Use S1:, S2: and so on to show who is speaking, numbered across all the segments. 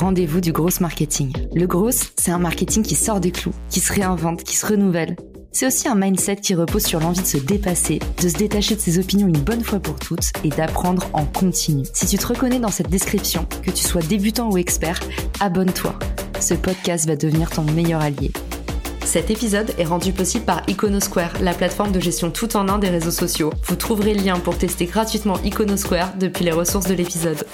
S1: Rendez-vous du gros marketing. Le gros, c'est un marketing qui sort des clous, qui se réinvente, qui se renouvelle. C'est aussi un mindset qui repose sur l'envie de se dépasser, de se détacher de ses opinions une bonne fois pour toutes et d'apprendre en continu. Si tu te reconnais dans cette description, que tu sois débutant ou expert, abonne-toi. Ce podcast va devenir ton meilleur allié. Cet épisode est rendu possible par Iconosquare, la plateforme de gestion tout en un des réseaux sociaux. Vous trouverez le lien pour tester gratuitement Iconosquare depuis les ressources de l'épisode.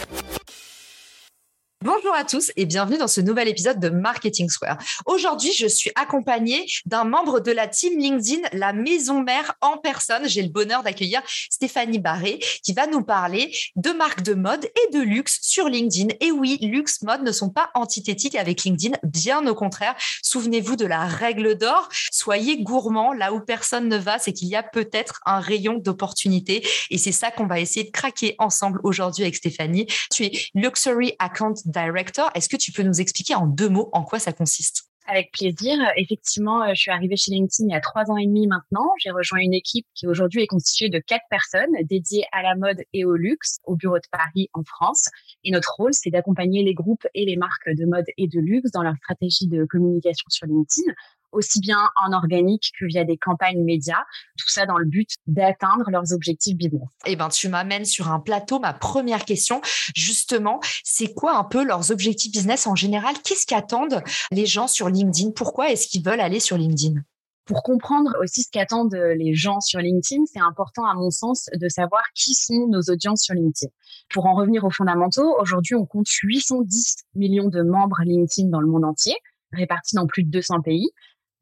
S1: Bonjour à tous et bienvenue dans ce nouvel épisode de Marketing Square. Aujourd'hui, je suis accompagnée d'un membre de la team LinkedIn, la maison mère en personne. J'ai le bonheur d'accueillir Stéphanie Barré qui va nous parler de marques de mode et de luxe sur LinkedIn. Et oui, luxe, mode ne sont pas antithétiques avec LinkedIn, bien au contraire. Souvenez-vous de la règle d'or. Soyez gourmand là où personne ne va, c'est qu'il y a peut-être un rayon d'opportunité et c'est ça qu'on va essayer de craquer ensemble aujourd'hui avec Stéphanie. Tu es Luxury Account Director. Est-ce que tu peux nous expliquer en deux mots en quoi ça consiste?
S2: Avec plaisir. Effectivement, euh, je suis arrivée chez LinkedIn il y a trois ans et demi maintenant. J'ai rejoint une équipe qui aujourd'hui est constituée de quatre personnes dédiées à la mode et au luxe au bureau de Paris en France. Et notre rôle, c'est d'accompagner les groupes et les marques de mode et de luxe dans leur stratégie de communication sur LinkedIn aussi bien en organique que via des campagnes médias, tout ça dans le but d'atteindre leurs objectifs business.
S1: Eh ben, tu m'amènes sur un plateau. Ma première question, justement, c'est quoi un peu leurs objectifs business en général? Qu'est-ce qu'attendent les gens sur LinkedIn? Pourquoi est-ce qu'ils veulent aller sur LinkedIn?
S2: Pour comprendre aussi ce qu'attendent les gens sur LinkedIn, c'est important à mon sens de savoir qui sont nos audiences sur LinkedIn. Pour en revenir aux fondamentaux, aujourd'hui on compte 810 millions de membres LinkedIn dans le monde entier, répartis dans plus de 200 pays.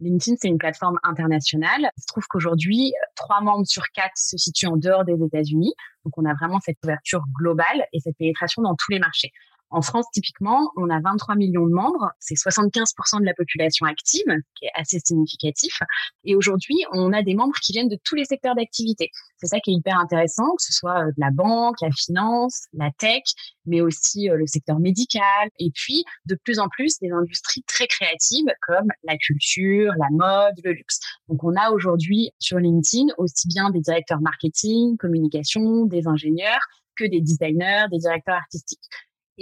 S2: LinkedIn, c'est une plateforme internationale. Il se trouve qu'aujourd'hui, trois membres sur quatre se situent en dehors des États-Unis. Donc, on a vraiment cette ouverture globale et cette pénétration dans tous les marchés. En France, typiquement, on a 23 millions de membres, c'est 75% de la population active, qui est assez significatif. Et aujourd'hui, on a des membres qui viennent de tous les secteurs d'activité. C'est ça qui est hyper intéressant, que ce soit euh, de la banque, la finance, la tech, mais aussi euh, le secteur médical, et puis de plus en plus des industries très créatives comme la culture, la mode, le luxe. Donc on a aujourd'hui sur LinkedIn aussi bien des directeurs marketing, communication, des ingénieurs que des designers, des directeurs artistiques.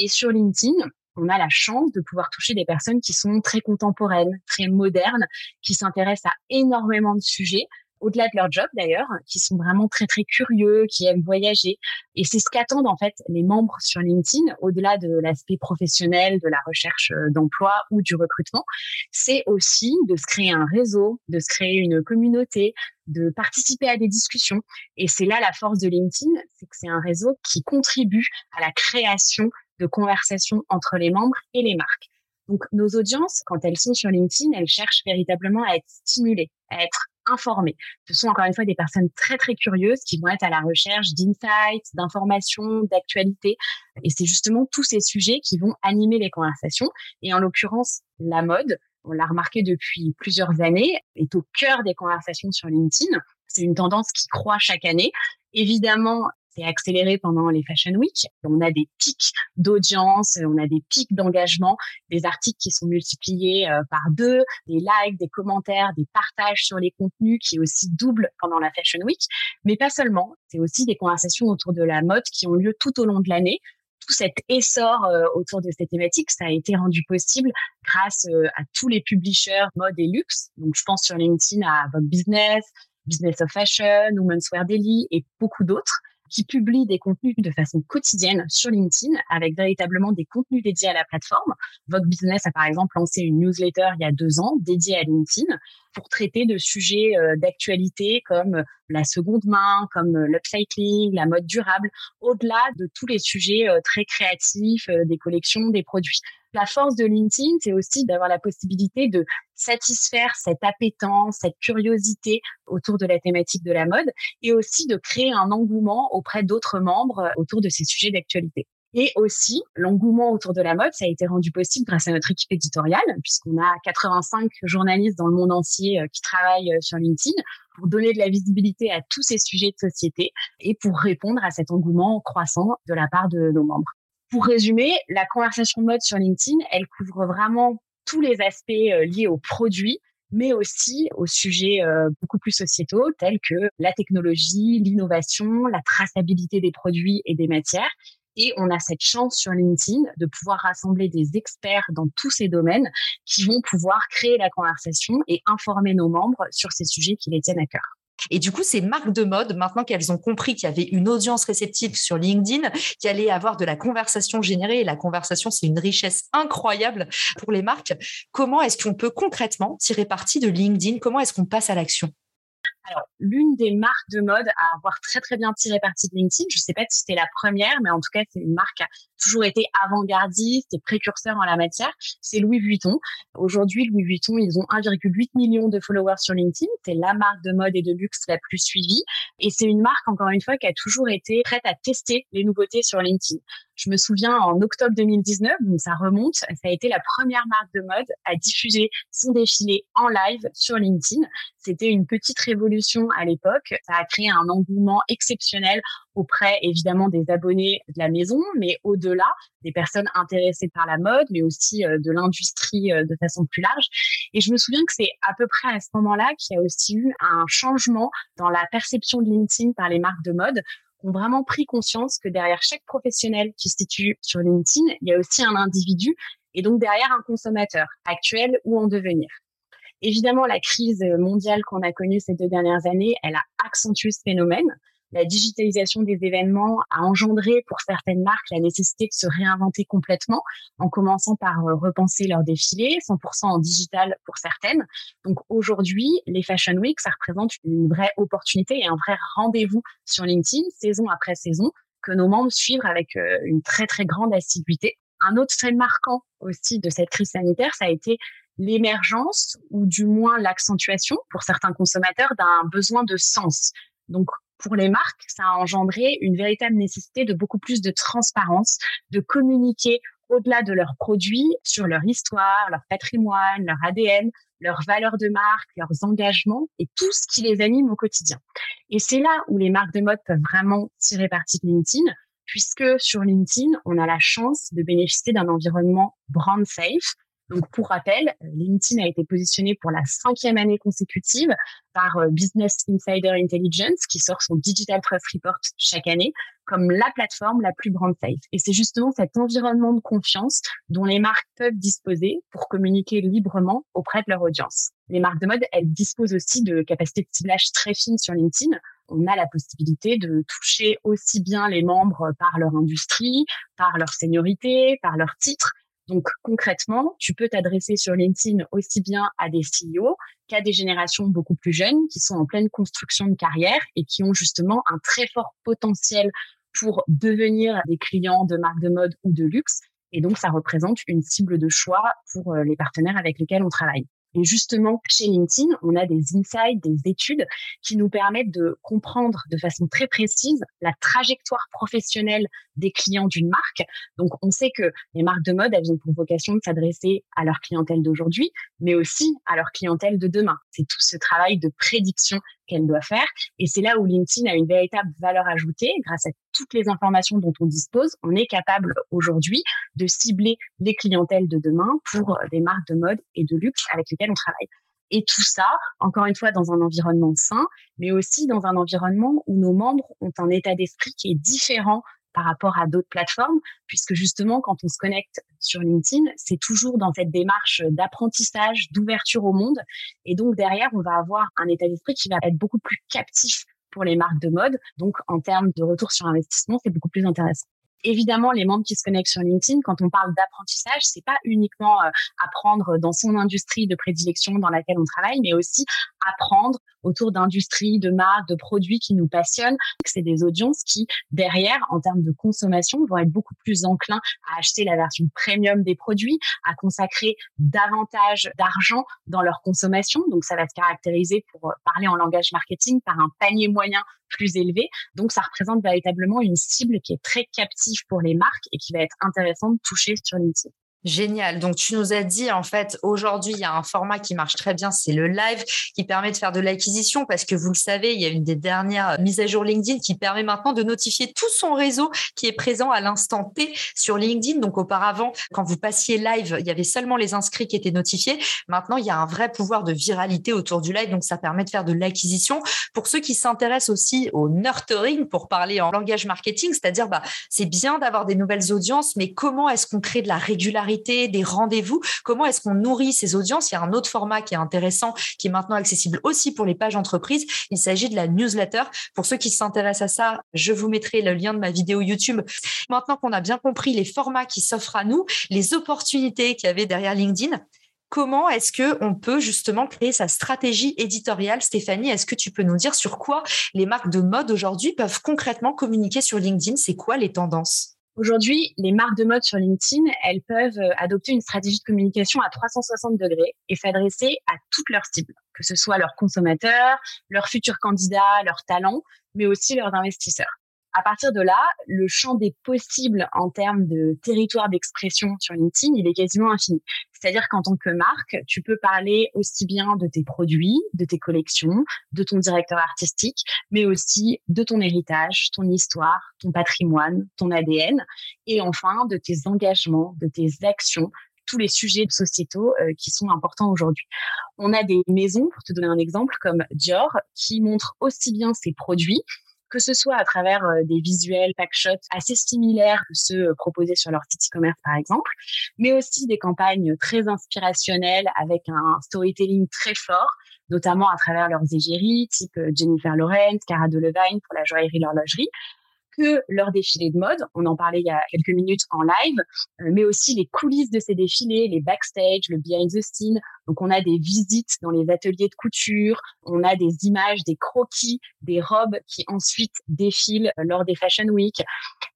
S2: Et sur LinkedIn, on a la chance de pouvoir toucher des personnes qui sont très contemporaines, très modernes, qui s'intéressent à énormément de sujets, au-delà de leur job d'ailleurs, qui sont vraiment très très curieux, qui aiment voyager. Et c'est ce qu'attendent en fait les membres sur LinkedIn, au-delà de l'aspect professionnel, de la recherche euh, d'emploi ou du recrutement, c'est aussi de se créer un réseau, de se créer une communauté, de participer à des discussions. Et c'est là la force de LinkedIn, c'est que c'est un réseau qui contribue à la création de conversation entre les membres et les marques. Donc, nos audiences, quand elles sont sur LinkedIn, elles cherchent véritablement à être stimulées, à être informées. Ce sont encore une fois des personnes très, très curieuses qui vont être à la recherche d'insights, d'informations, d'actualités. Et c'est justement tous ces sujets qui vont animer les conversations. Et en l'occurrence, la mode, on l'a remarqué depuis plusieurs années, est au cœur des conversations sur LinkedIn. C'est une tendance qui croît chaque année. Évidemment, accéléré pendant les Fashion Week. On a des pics d'audience, on a des pics d'engagement, des articles qui sont multipliés euh, par deux, des likes, des commentaires, des partages sur les contenus qui aussi doublent pendant la Fashion Week. Mais pas seulement, c'est aussi des conversations autour de la mode qui ont lieu tout au long de l'année tout cet essor euh, autour de cette thématique, ça a été rendu possible grâce euh, à tous les publishers mode et luxe. Donc, je pense sur LinkedIn à Vogue Business, Business of Fashion, Women's Wear Daily et beaucoup d'autres qui publie des contenus de façon quotidienne sur LinkedIn avec véritablement des contenus dédiés à la plateforme. Vogue Business a par exemple lancé une newsletter il y a deux ans dédiée à LinkedIn pour traiter de sujets euh, d'actualité comme la seconde main, comme euh, l'upcycling, la mode durable, au-delà de tous les sujets euh, très créatifs des collections, des produits. La force de LinkedIn, c'est aussi d'avoir la possibilité de satisfaire cette appétence, cette curiosité autour de la thématique de la mode et aussi de créer un engouement auprès d'autres membres autour de ces sujets d'actualité. Et aussi, l'engouement autour de la mode, ça a été rendu possible grâce à notre équipe éditoriale, puisqu'on a 85 journalistes dans le monde entier euh, qui travaillent euh, sur LinkedIn pour donner de la visibilité à tous ces sujets de société et pour répondre à cet engouement croissant de la part de nos membres. Pour résumer, la conversation mode sur LinkedIn, elle couvre vraiment tous les aspects euh, liés aux produits, mais aussi aux sujets euh, beaucoup plus sociétaux tels que la technologie, l'innovation, la traçabilité des produits et des matières. Et on a cette chance sur LinkedIn de pouvoir rassembler des experts dans tous ces domaines qui vont pouvoir créer la conversation et informer nos membres sur ces sujets qui les tiennent à cœur.
S1: Et du coup, ces marques de mode, maintenant qu'elles ont compris qu'il y avait une audience réceptive sur LinkedIn, qu'il allait avoir de la conversation générée, et la conversation, c'est une richesse incroyable pour les marques, comment est-ce qu'on peut concrètement tirer parti de LinkedIn? Comment est-ce qu'on passe à l'action?
S2: Alors, l'une des marques de mode à avoir très très bien tiré parti de LinkedIn, je ne sais pas si c'était la première, mais en tout cas, c'est une marque qui a toujours été avant-gardiste et précurseur en la matière, c'est Louis Vuitton. Aujourd'hui, Louis Vuitton, ils ont 1,8 million de followers sur LinkedIn. C'est la marque de mode et de luxe la plus suivie. Et c'est une marque, encore une fois, qui a toujours été prête à tester les nouveautés sur LinkedIn. Je me souviens en octobre 2019, donc ça remonte, ça a été la première marque de mode à diffuser son défilé en live sur LinkedIn. C'était une petite révolution à l'époque. Ça a créé un engouement exceptionnel auprès évidemment des abonnés de la maison, mais au-delà des personnes intéressées par la mode, mais aussi euh, de l'industrie euh, de façon plus large. Et je me souviens que c'est à peu près à ce moment-là qu'il y a aussi eu un changement dans la perception de LinkedIn par les marques de mode ont vraiment pris conscience que derrière chaque professionnel qui se situe sur LinkedIn, il y a aussi un individu et donc derrière un consommateur actuel ou en devenir. Évidemment, la crise mondiale qu'on a connue ces deux dernières années, elle a accentué ce phénomène la digitalisation des événements a engendré pour certaines marques la nécessité de se réinventer complètement, en commençant par euh, repenser leur défilé, 100% en digital pour certaines. Donc aujourd'hui, les Fashion Week, ça représente une vraie opportunité et un vrai rendez-vous sur LinkedIn, saison après saison, que nos membres suivent avec euh, une très très grande assiduité. Un autre fait marquant aussi de cette crise sanitaire, ça a été l'émergence ou du moins l'accentuation pour certains consommateurs d'un besoin de sens. Donc, pour les marques, ça a engendré une véritable nécessité de beaucoup plus de transparence, de communiquer au-delà de leurs produits sur leur histoire, leur patrimoine, leur ADN, leurs valeurs de marque, leurs engagements et tout ce qui les anime au quotidien. Et c'est là où les marques de mode peuvent vraiment tirer parti de LinkedIn, puisque sur LinkedIn, on a la chance de bénéficier d'un environnement brand safe, donc, pour rappel, LinkedIn a été positionné pour la cinquième année consécutive par euh, Business Insider Intelligence, qui sort son Digital Trust Report chaque année, comme la plateforme la plus brand safe. Et c'est justement cet environnement de confiance dont les marques peuvent disposer pour communiquer librement auprès de leur audience. Les marques de mode, elles disposent aussi de capacités de ciblage très fines sur LinkedIn. On a la possibilité de toucher aussi bien les membres par leur industrie, par leur seniorité, par leur titre, donc concrètement, tu peux t'adresser sur LinkedIn aussi bien à des CEO qu'à des générations beaucoup plus jeunes qui sont en pleine construction de carrière et qui ont justement un très fort potentiel pour devenir des clients de marques de mode ou de luxe. Et donc, ça représente une cible de choix pour euh, les partenaires avec lesquels on travaille. Et justement, chez LinkedIn, on a des insights, des études qui nous permettent de comprendre de façon très précise la trajectoire professionnelle des clients d'une marque. Donc, on sait que les marques de mode, elles ont pour vocation de s'adresser à leur clientèle d'aujourd'hui, mais aussi à leur clientèle de demain. C'est tout ce travail de prédiction qu'elle doit faire. Et c'est là où LinkedIn a une véritable valeur ajoutée. Grâce à toutes les informations dont on dispose, on est capable aujourd'hui de cibler les clientèles de demain pour des marques de mode et de luxe avec lesquelles on travaille. Et tout ça, encore une fois, dans un environnement sain, mais aussi dans un environnement où nos membres ont un état d'esprit qui est différent par rapport à d'autres plateformes, puisque justement, quand on se connecte sur LinkedIn, c'est toujours dans cette démarche d'apprentissage, d'ouverture au monde. Et donc, derrière, on va avoir un état d'esprit qui va être beaucoup plus captif pour les marques de mode. Donc, en termes de retour sur investissement, c'est beaucoup plus intéressant évidemment, les membres qui se connectent sur LinkedIn, quand on parle d'apprentissage, c'est pas uniquement euh, apprendre dans son industrie de prédilection dans laquelle on travaille, mais aussi apprendre autour d'industries, de marques, de produits qui nous passionnent. C'est des audiences qui, derrière, en termes de consommation, vont être beaucoup plus enclins à acheter la version premium des produits, à consacrer davantage d'argent dans leur consommation. Donc, ça va se caractériser, pour parler en langage marketing, par un panier moyen plus élevé. Donc, ça représente véritablement une cible qui est très captive pour les marques et qui va être intéressante de toucher sur LinkedIn.
S1: Génial. Donc, tu nous as dit, en fait, aujourd'hui, il y a un format qui marche très bien, c'est le live, qui permet de faire de l'acquisition parce que vous le savez, il y a une des dernières mises à jour LinkedIn qui permet maintenant de notifier tout son réseau qui est présent à l'instant T sur LinkedIn. Donc, auparavant, quand vous passiez live, il y avait seulement les inscrits qui étaient notifiés. Maintenant, il y a un vrai pouvoir de viralité autour du live. Donc, ça permet de faire de l'acquisition. Pour ceux qui s'intéressent aussi au nurturing, pour parler en langage marketing, c'est-à-dire, bah, c'est bien d'avoir des nouvelles audiences, mais comment est-ce qu'on crée de la régularité des rendez-vous. Comment est-ce qu'on nourrit ces audiences? Il y a un autre format qui est intéressant, qui est maintenant accessible aussi pour les pages entreprises. Il s'agit de la newsletter. Pour ceux qui s'intéressent à ça, je vous mettrai le lien de ma vidéo YouTube. Maintenant qu'on a bien compris les formats qui s'offrent à nous, les opportunités qu'il y avait derrière LinkedIn, comment est-ce que on peut justement créer sa stratégie éditoriale? Stéphanie, est-ce que tu peux nous dire sur quoi les marques de mode aujourd'hui peuvent concrètement communiquer sur LinkedIn? C'est quoi les tendances?
S2: Aujourd'hui, les marques de mode sur LinkedIn, elles peuvent euh, adopter une stratégie de communication à 360 degrés et s'adresser à toutes leurs cibles, que ce soit leurs consommateurs, leurs futurs candidats, leurs talents, mais aussi leurs investisseurs. À partir de là, le champ des possibles en termes de territoire d'expression sur LinkedIn, il est quasiment infini. C'est-à-dire qu'en tant que marque, tu peux parler aussi bien de tes produits, de tes collections, de ton directeur artistique, mais aussi de ton héritage, ton histoire, ton patrimoine, ton ADN, et enfin de tes engagements, de tes actions, tous les sujets sociétaux euh, qui sont importants aujourd'hui. On a des maisons, pour te donner un exemple, comme Dior, qui montrent aussi bien ses produits, que ce soit à travers euh, des visuels packshots assez similaires que ceux euh, proposés sur leur site e-commerce par exemple, mais aussi des campagnes très inspirationnelles avec un storytelling très fort, notamment à travers leurs égéries, type euh, Jennifer Lawrence, Cara Delevingne pour la joaillerie l'horlogerie, que leur défilé de mode, on en parlait il y a quelques minutes en live, mais aussi les coulisses de ces défilés, les backstage, le behind the scene, donc, on a des visites dans les ateliers de couture, on a des images, des croquis, des robes qui ensuite défilent lors des Fashion Week.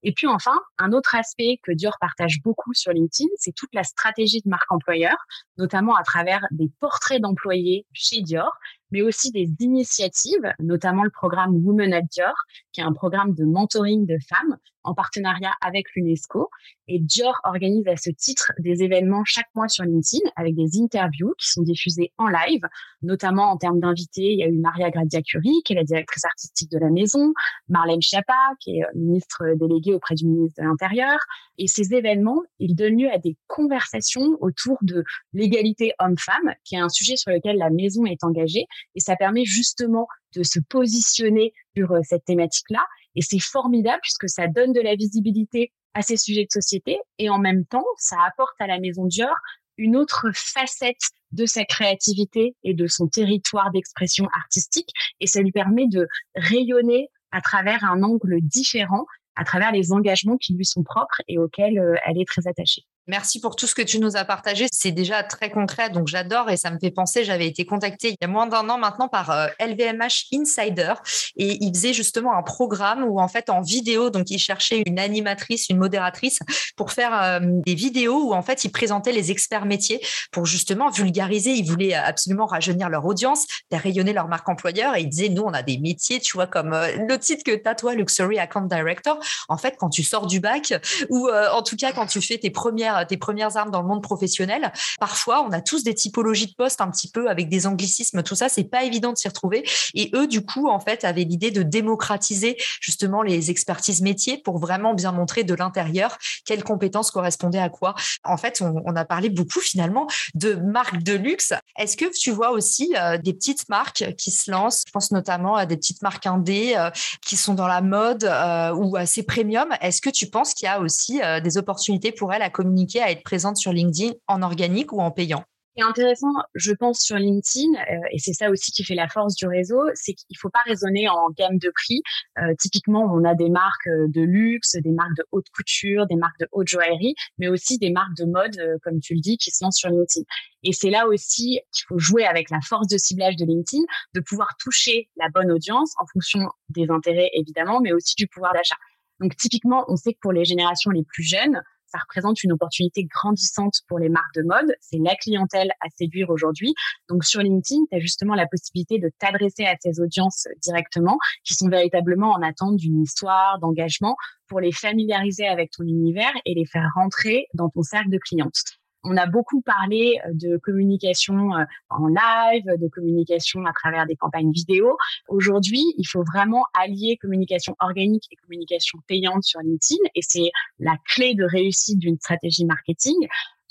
S2: Et puis enfin, un autre aspect que Dior partage beaucoup sur LinkedIn, c'est toute la stratégie de marque employeur, notamment à travers des portraits d'employés chez Dior, mais aussi des initiatives, notamment le programme Women at Dior, qui est un programme de mentoring de femmes en partenariat avec l'UNESCO. Et Dior organise à ce titre des événements chaque mois sur LinkedIn avec des interviews qui sont diffusées en live, notamment en termes d'invités. Il y a eu Maria Gradia Curie, qui est la directrice artistique de la maison, Marlène Schiappa, qui est euh, ministre déléguée auprès du ministre de l'Intérieur. Et ces événements, ils donnent lieu à des conversations autour de l'égalité homme-femme, qui est un sujet sur lequel la maison est engagée. Et ça permet justement de se positionner sur euh, cette thématique-là. Et c'est formidable puisque ça donne de la visibilité à ces sujets de société. Et en même temps, ça apporte à la maison Dior une autre facette de sa créativité et de son territoire d'expression artistique. Et ça lui permet de rayonner à travers un angle différent, à travers les engagements qui lui sont propres et auxquels euh, elle est très attachée.
S1: Merci pour tout ce que tu nous as partagé. C'est déjà très concret, donc j'adore et ça me fait penser. J'avais été contactée il y a moins d'un an maintenant par LVMH euh, Insider et ils faisaient justement un programme où en fait en vidéo, donc ils cherchaient une animatrice, une modératrice pour faire euh, des vidéos où en fait ils présentaient les experts métiers pour justement vulgariser. Ils voulaient absolument rajeunir leur audience, faire rayonner leur marque employeur et ils disaient nous on a des métiers, tu vois comme euh, le titre que tu toi, Luxury Account Director. En fait, quand tu sors du bac ou en tout cas quand tu fais tes premières tes premières armes dans le monde professionnel. Parfois, on a tous des typologies de postes un petit peu avec des anglicismes, tout ça, c'est pas évident de s'y retrouver. Et eux, du coup, en fait, avaient l'idée de démocratiser justement les expertises métiers pour vraiment bien montrer de l'intérieur quelles compétences correspondaient à quoi. En fait, on, a parlé beaucoup finalement de marques de luxe. Est-ce que tu vois aussi euh, des petites marques qui se lancent? Je pense notamment à des petites marques indées euh, qui sont dans la mode euh, ou assez premium. Est-ce que tu penses qu'il y a aussi des opportunités pour elles à communiquer à être présente sur LinkedIn en organique ou en payant
S2: est intéressant, je pense, sur LinkedIn, euh, et c'est ça aussi qui fait la force du réseau, c'est qu'il ne faut pas raisonner en gamme de prix. Euh, typiquement, on a des marques euh, de luxe, des marques de haute couture, des marques de haute joaillerie, mais aussi des marques de mode, comme tu le dis, qui se lancent sur LinkedIn. Et c'est là aussi qu'il faut jouer avec la force de ciblage de LinkedIn, de pouvoir toucher la bonne audience en fonction des intérêts, évidemment, mais aussi du pouvoir d'achat. Donc, typiquement, on sait que pour les générations les plus jeunes, ça représente une opportunité grandissante pour les marques de mode. C'est la clientèle à séduire aujourd'hui. Donc sur LinkedIn, tu as justement la possibilité de t'adresser à ces audiences directement qui sont véritablement en attente d'une histoire, d'engagement pour les familiariser avec ton univers et les faire rentrer dans ton cercle de clientes. On a beaucoup parlé euh, de communication euh, en live, de communication à travers des campagnes vidéo. Aujourd'hui, il faut vraiment allier communication organique et communication payante sur LinkedIn et c'est la clé de réussite d'une stratégie marketing.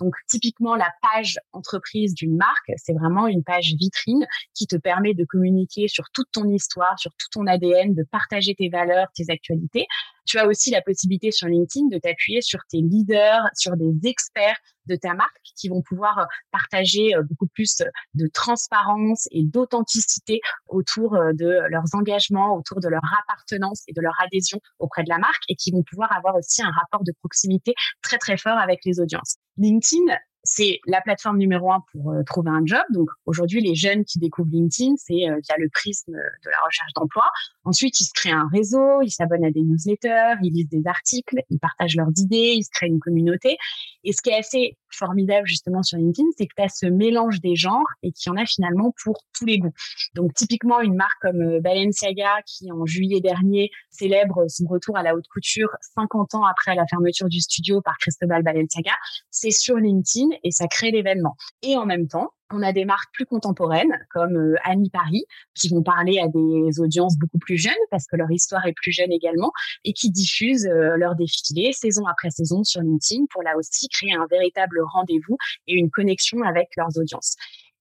S2: Donc typiquement la page entreprise d'une marque, c'est vraiment une page vitrine qui te permet de communiquer sur toute ton histoire, sur tout ton ADN, de partager tes valeurs, tes actualités. Tu as aussi la possibilité sur LinkedIn de t'appuyer sur tes leaders, sur des experts de ta marque qui vont pouvoir partager euh, beaucoup plus de transparence et d'authenticité autour euh, de leurs engagements, autour de leur appartenance et de leur adhésion auprès de la marque et qui vont pouvoir avoir aussi un rapport de proximité très très fort avec les audiences. LinkedIn c'est la plateforme numéro un pour euh, trouver un job. Donc aujourd'hui, les jeunes qui découvrent LinkedIn, c'est euh, via le prisme de la recherche d'emploi. Ensuite, ils se créent un réseau, ils s'abonnent à des newsletters, ils lisent des articles, ils partagent leurs idées, ils se créent une communauté. Et ce qui est assez formidable justement sur LinkedIn, c'est que tu as ce mélange des genres et qu'il y en a finalement pour tous les goûts. Donc typiquement, une marque comme euh, Balenciaga qui en juillet dernier célèbre son retour à la haute couture 50 ans après la fermeture du studio par Cristobal Balenciaga, c'est sur LinkedIn et ça crée l'événement. Et en même temps, on a des marques plus contemporaines comme euh, Annie Paris qui vont parler à des audiences beaucoup plus jeunes parce que leur histoire est plus jeune également et qui diffusent euh, leurs défilés saison après saison sur LinkedIn pour là aussi créer un véritable rendez-vous et une connexion avec leurs audiences.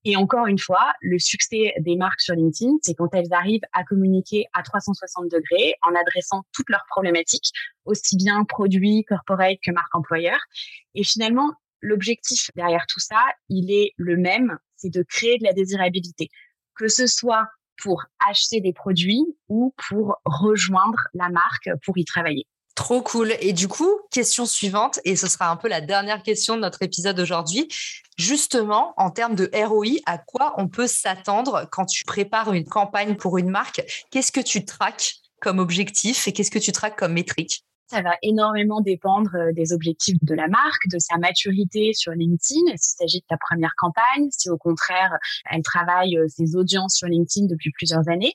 S2: Et encore une fois, le succès des marques sur LinkedIn, c'est quand elles arrivent à communiquer à 360 degrés en adressant toutes leurs problématiques, aussi bien produits, corporate que marque employeur. Et finalement, l'objectif derrière tout ça, il est le même, c'est de créer de la désirabilité, que ce soit pour acheter des produits ou pour rejoindre la marque pour y travailler.
S1: Trop cool. Et du coup, question suivante, et ce sera un peu la dernière question de notre épisode aujourd'hui. Justement, en termes de ROI, à quoi on peut s'attendre quand tu prépares une campagne pour une marque? Qu'est-ce que tu traques comme objectif et qu'est-ce que tu traques comme métrique?
S2: Ça va énormément dépendre euh, des objectifs de la marque, de sa maturité sur LinkedIn, s'il s'agit de ta première campagne, si au contraire, elle travaille euh, ses audiences sur LinkedIn depuis plusieurs années.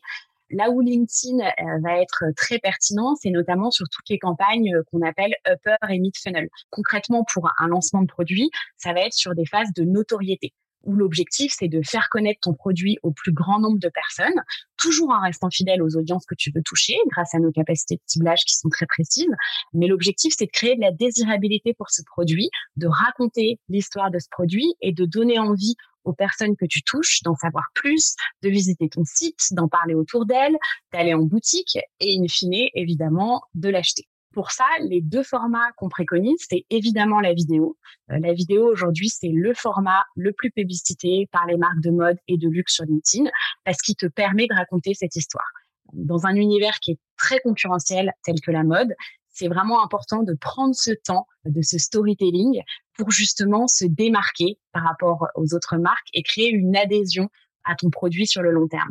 S2: Là où LinkedIn euh, va être très pertinent, c'est notamment sur toutes les campagnes qu'on appelle upper et mid funnel. Concrètement, pour un lancement de produit, ça va être sur des phases de notoriété où l'objectif, c'est de faire connaître ton produit au plus grand nombre de personnes, toujours en restant fidèle aux audiences que tu veux toucher grâce à nos capacités de ciblage qui sont très précises. Mais l'objectif, c'est de créer de la désirabilité pour ce produit, de raconter l'histoire de ce produit et de donner envie aux personnes que tu touches d'en savoir plus, de visiter ton site, d'en parler autour d'elles, d'aller en boutique et in fine, évidemment, de l'acheter. Pour ça, les deux formats qu'on préconise, c'est évidemment la vidéo. Euh, la vidéo aujourd'hui, c'est le format le plus publicité par les marques de mode et de luxe sur LinkedIn parce qu'il te permet de raconter cette histoire. Dans un univers qui est très concurrentiel tel que la mode, c'est vraiment important de prendre ce temps de ce storytelling pour justement se démarquer par rapport aux autres marques et créer une adhésion à ton produit sur le long terme.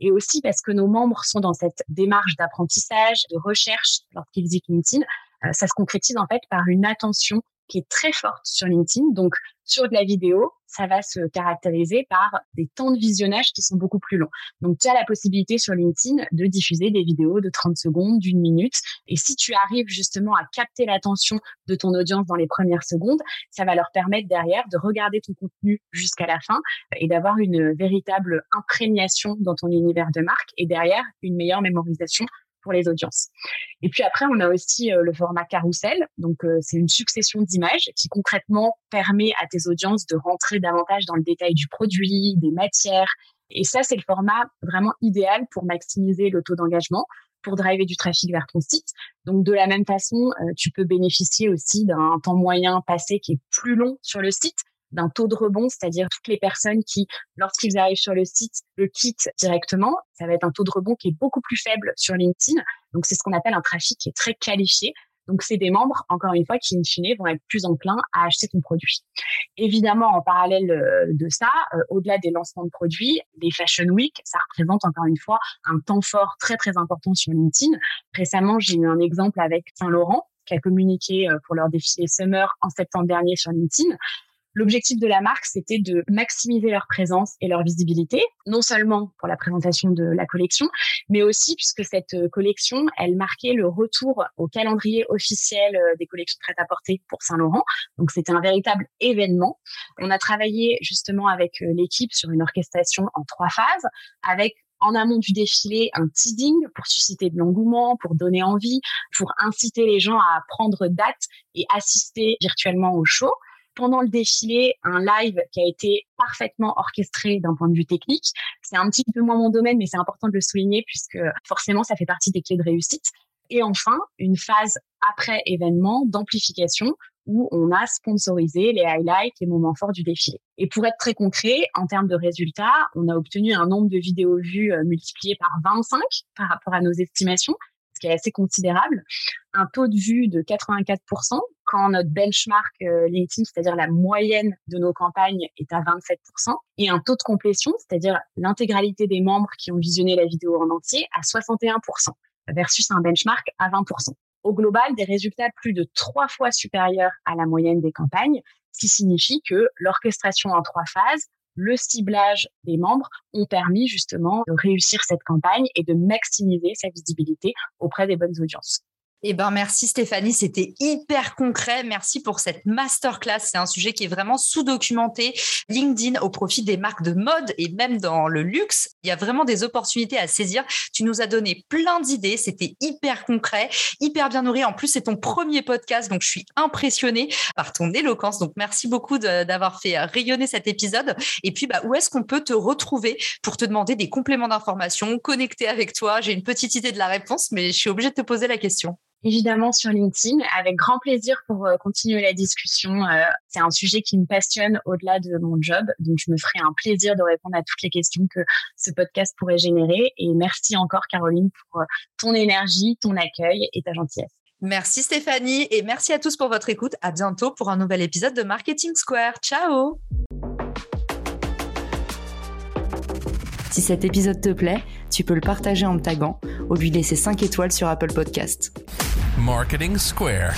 S2: Et aussi parce que nos membres sont dans cette démarche d'apprentissage, de recherche lorsqu'ils visitent LinkedIn, euh, ça se concrétise en fait par une attention qui est très forte sur LinkedIn. Donc, sur de la vidéo, ça va se caractériser par des temps de visionnage qui sont beaucoup plus longs. Donc, tu as la possibilité sur LinkedIn de diffuser des vidéos de 30 secondes, d'une minute. Et si tu arrives justement à capter l'attention de ton audience dans les premières secondes, ça va leur permettre derrière de regarder ton contenu jusqu'à la fin et d'avoir une véritable imprégnation dans ton univers de marque et derrière une meilleure mémorisation pour les audiences. Et puis après, on a aussi euh, le format carrousel. Donc, euh, c'est une succession d'images qui concrètement permet à tes audiences de rentrer davantage dans le détail du produit, des matières. Et ça, c'est le format vraiment idéal pour maximiser le taux d'engagement pour driver du trafic vers ton site. Donc de la même façon, euh, tu peux bénéficier aussi d'un temps moyen passé qui est plus long sur le site d'un taux de rebond, c'est-à-dire toutes les personnes qui, lorsqu'ils arrivent sur le site, le quittent directement. Ça va être un taux de rebond qui est beaucoup plus faible sur LinkedIn. Donc, c'est ce qu'on appelle un trafic qui est très qualifié. Donc, c'est des membres, encore une fois, qui, in fine, vont être plus enclins à acheter ton produit. Évidemment, en parallèle euh, de ça, euh, au-delà des lancements de produits, les Fashion Week, ça représente encore une fois un temps fort très, très important sur LinkedIn. Récemment, j'ai eu un exemple avec Saint-Laurent qui a communiqué pour leur défilé Summer en septembre dernier sur LinkedIn. L'objectif de la marque, c'était de maximiser leur présence et leur visibilité, non seulement pour la présentation de la collection, mais aussi puisque cette euh, collection, elle marquait le retour au calendrier officiel euh, des collections prêtes à porter pour Saint-Laurent. Donc c'était un véritable événement. On a travaillé justement avec euh, l'équipe sur une orchestration en trois phases, avec en amont du défilé un teasing pour susciter de l'engouement, pour donner envie, pour inciter les gens à prendre date et assister virtuellement au show pendant le défilé un live qui a été parfaitement orchestré d'un point de vue technique. C'est un petit peu moins mon domaine, mais c'est important de le souligner puisque forcément, ça fait partie des clés de réussite. Et enfin, une phase après événement d'amplification où on a sponsorisé les highlights, les moments forts du défilé. Et pour être très concret, en termes de résultats, on a obtenu un nombre de vidéos vues euh, multiplié par 25 par rapport à nos estimations, ce qui est assez considérable. Un taux de vue de 84%, quand notre benchmark euh, LinkedIn, c'est-à-dire la moyenne de nos campagnes, est à 27%, et un taux de complétion, c'est-à-dire l'intégralité des membres qui ont visionné la vidéo en entier, à 61%, versus un benchmark à 20%. Au global, des résultats plus de trois fois supérieurs à la moyenne des campagnes, ce qui signifie que l'orchestration en trois phases, le ciblage des membres ont permis justement de réussir cette campagne et de maximiser sa visibilité auprès des bonnes audiences.
S1: Eh ben merci Stéphanie, c'était hyper concret. Merci pour cette masterclass. C'est un sujet qui est vraiment sous-documenté. LinkedIn au profit des marques de mode et même dans le luxe, il y a vraiment des opportunités à saisir. Tu nous as donné plein d'idées. C'était hyper concret, hyper bien nourri. En plus, c'est ton premier podcast, donc je suis impressionnée par ton éloquence. Donc merci beaucoup d'avoir fait rayonner cet épisode. Et puis, bah, où est-ce qu'on peut te retrouver pour te demander des compléments d'information, connecter avec toi? J'ai une petite idée de la réponse, mais je suis obligée de te poser la question
S2: évidemment sur LinkedIn, avec grand plaisir pour euh, continuer la discussion. Euh, c'est un sujet qui me passionne au-delà de mon job, donc je me ferai un plaisir de répondre à toutes les questions que ce podcast pourrait générer. Et merci encore Caroline pour euh, ton énergie, ton accueil et ta gentillesse.
S1: Merci Stéphanie et merci à tous pour votre écoute. À bientôt pour un nouvel épisode de Marketing Square. Ciao Si cet épisode te plaît, tu peux le partager en me taguant ou lui laisser 5 étoiles sur Apple Podcast. Marketing Square.